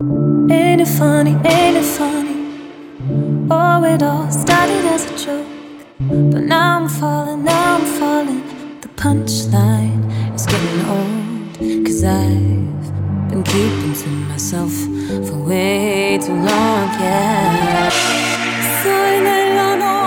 Ain't it funny, ain't it funny? Oh, it all started as a joke. But now I'm falling, now I'm falling. The punchline is getting old. Cause I've been keeping to myself for way too long, yeah. Sei la notte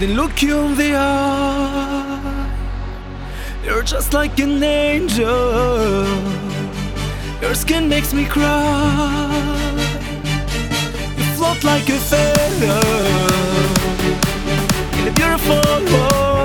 couldn't look you in the eye. You're just like an angel. Your skin makes me cry. You float like a feather in a beautiful world.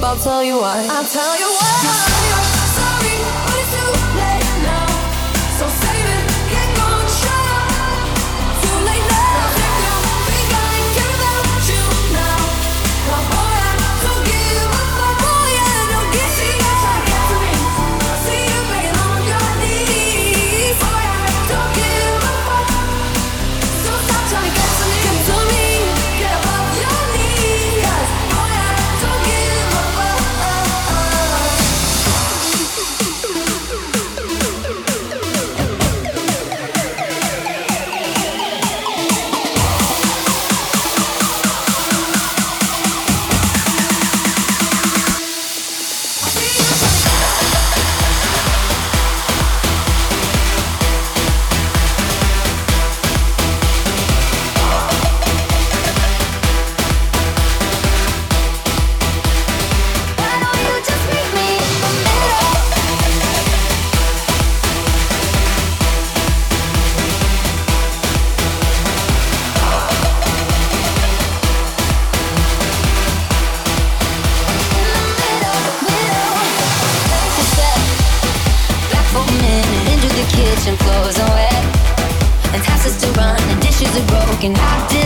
I'll tell you why. I'll tell you why. I did wicked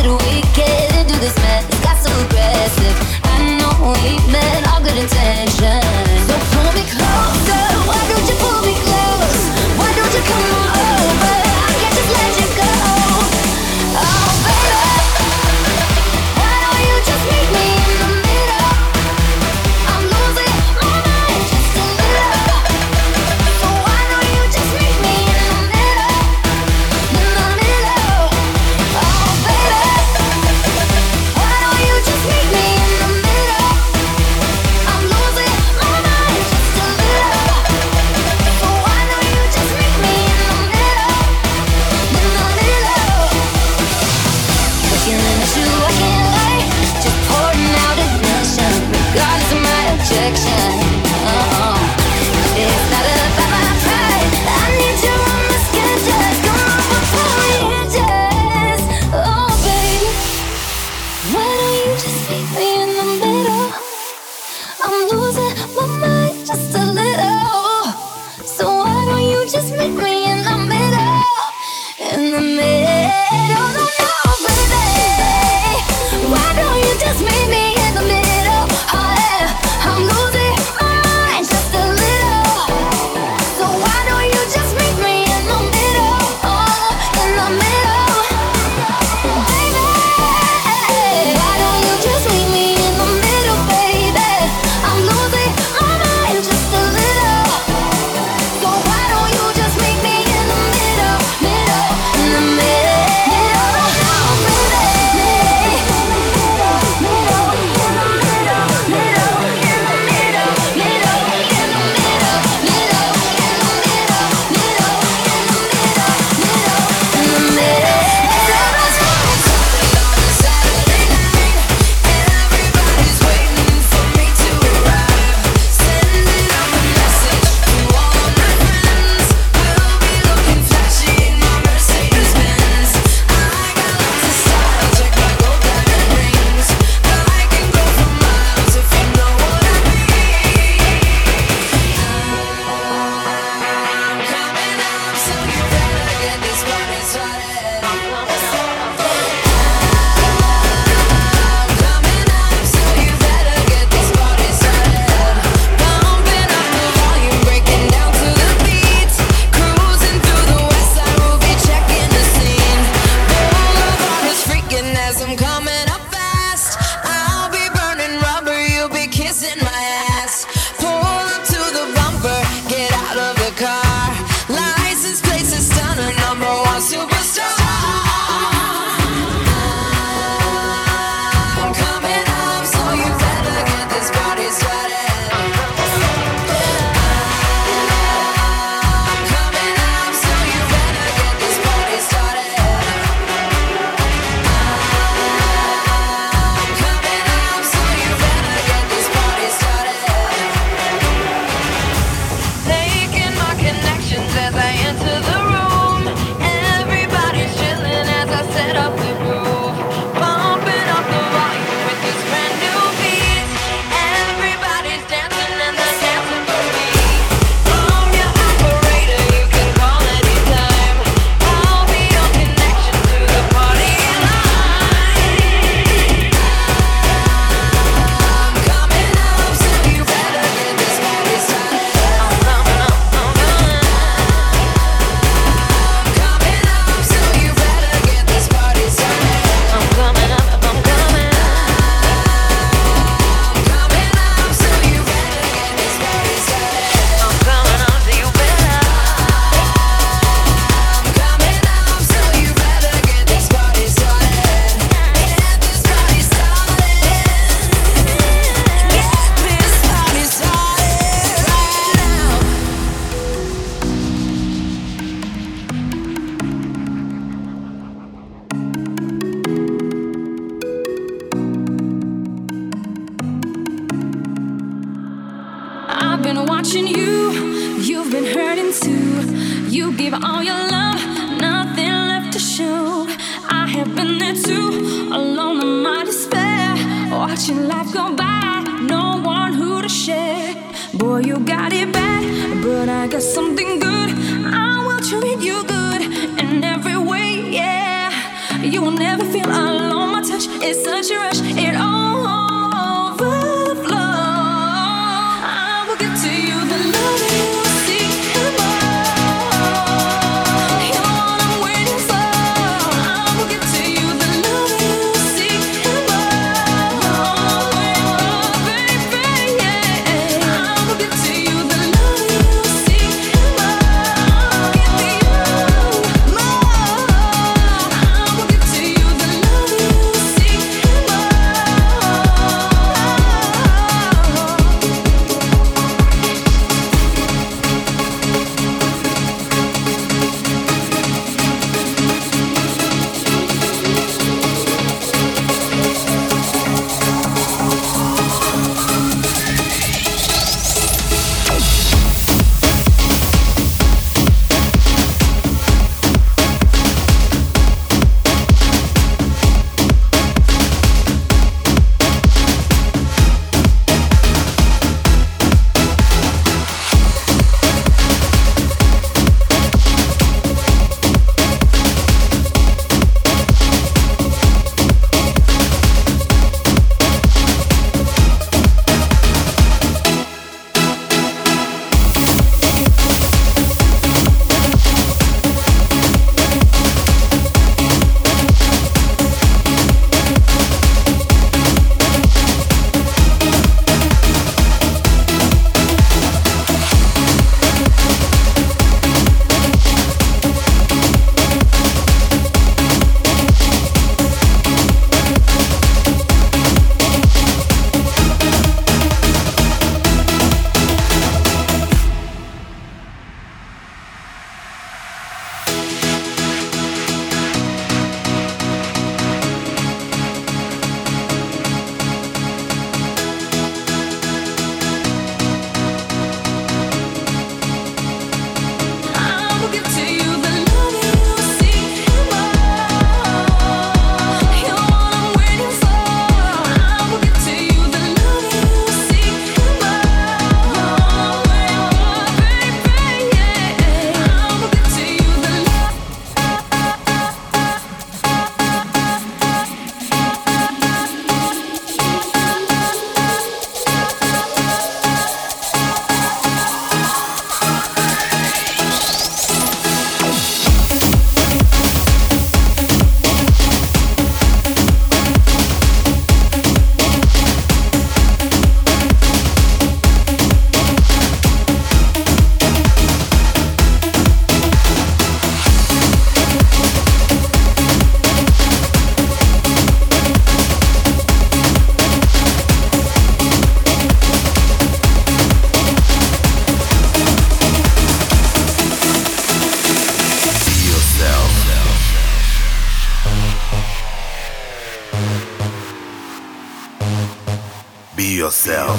yourself.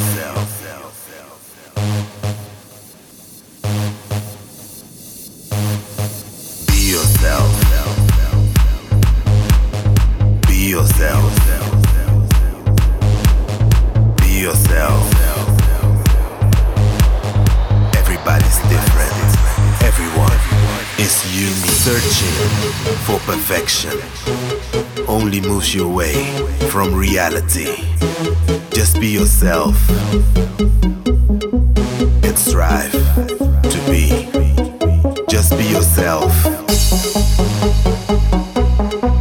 Be yourself. Be yourself. Be yourself. Everybody's different. Everyone is you searching for perfection. Only moves you away from reality. Just be yourself and strive to be. Just be yourself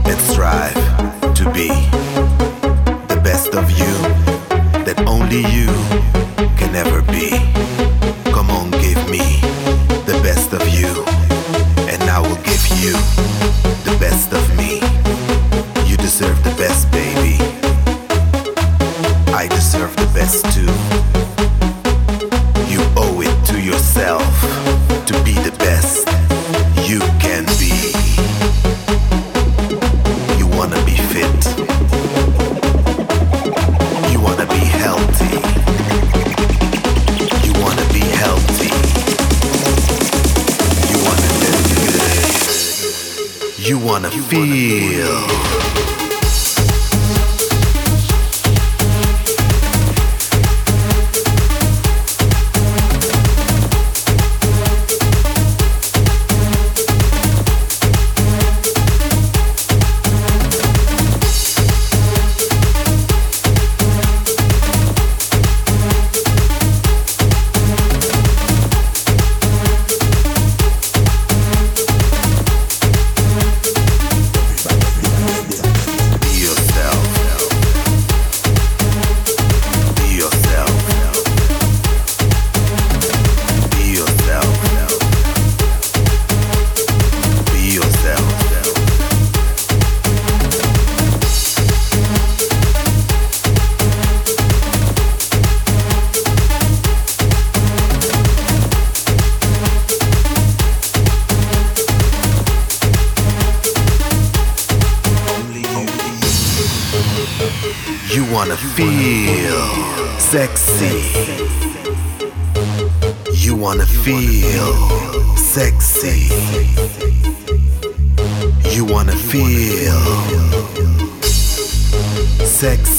and strive to be the best of you that only you can ever be. Sexy. You wanna feel sexy.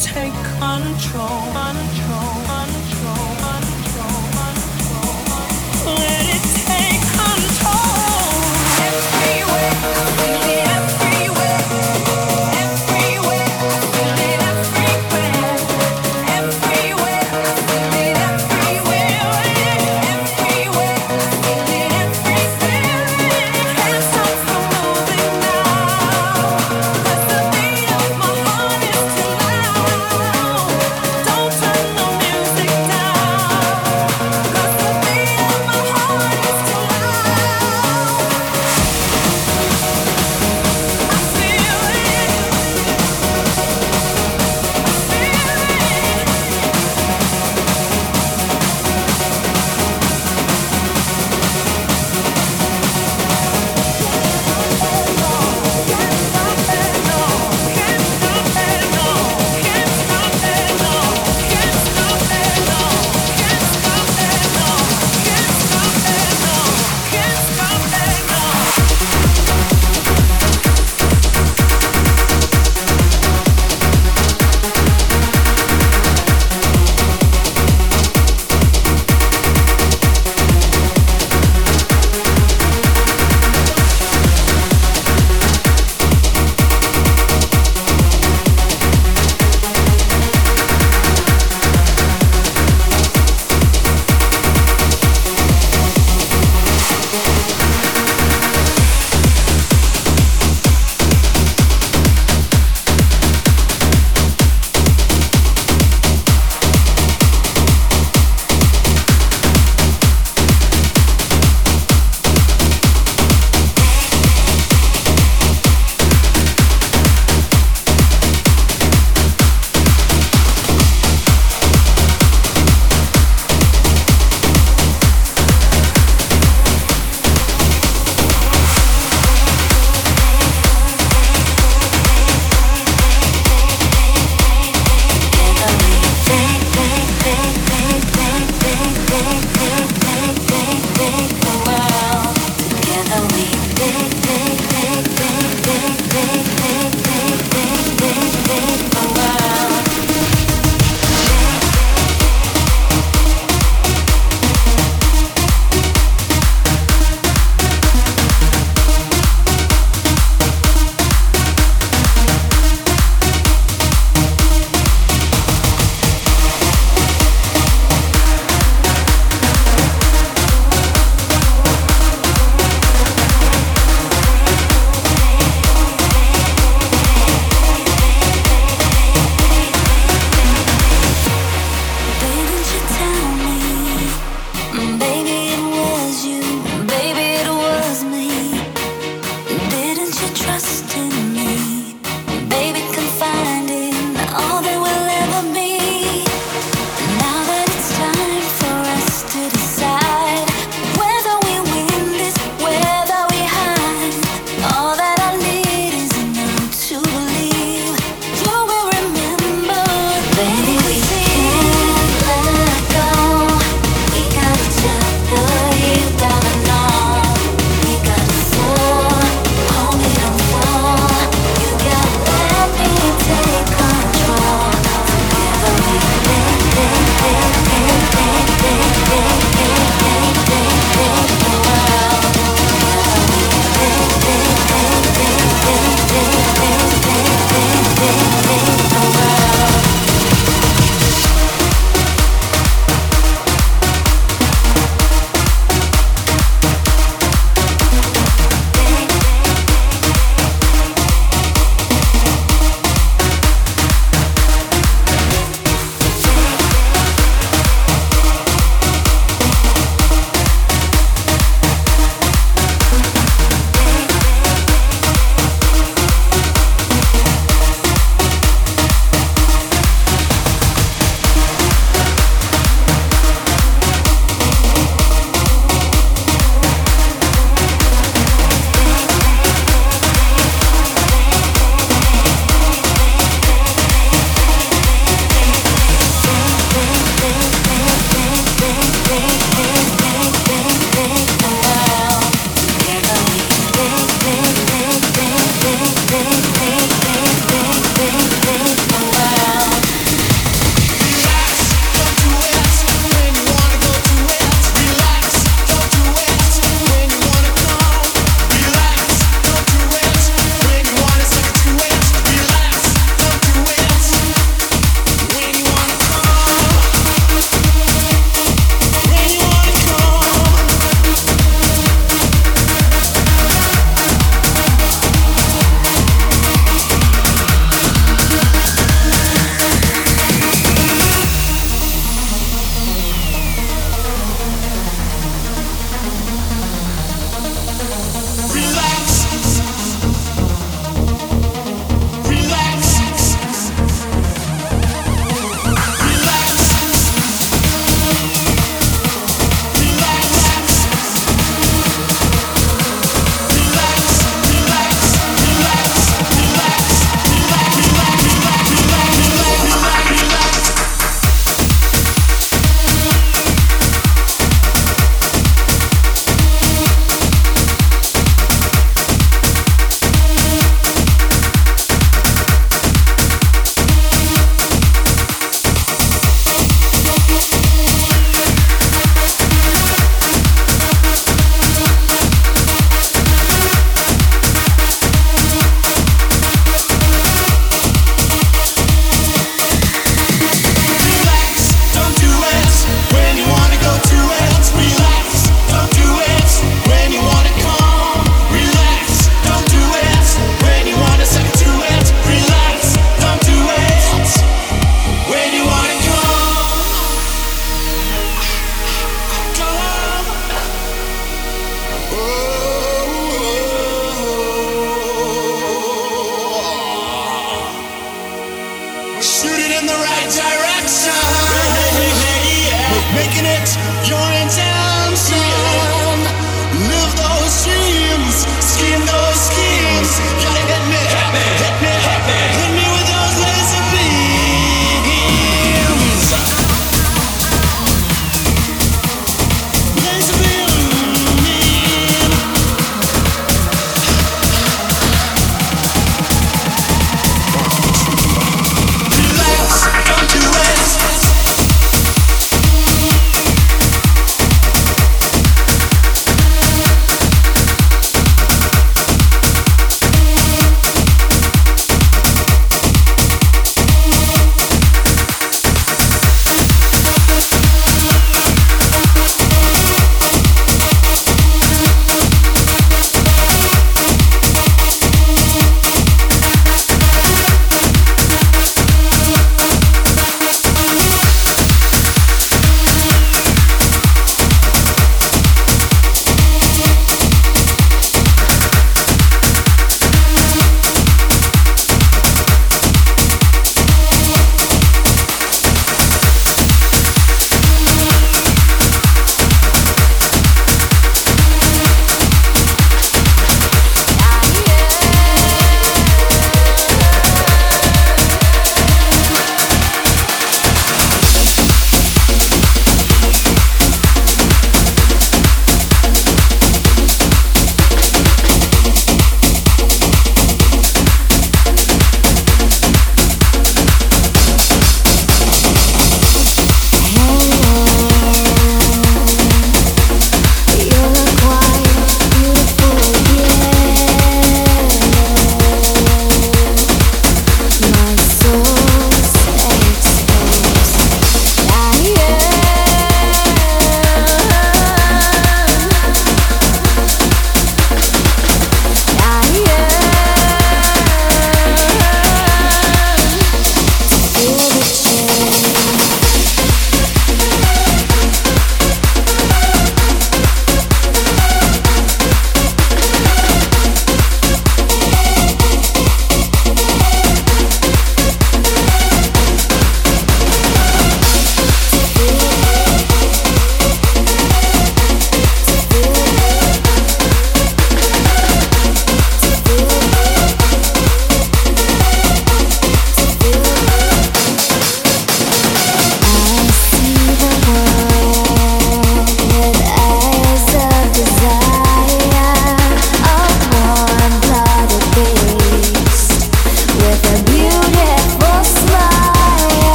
Take control, control, control,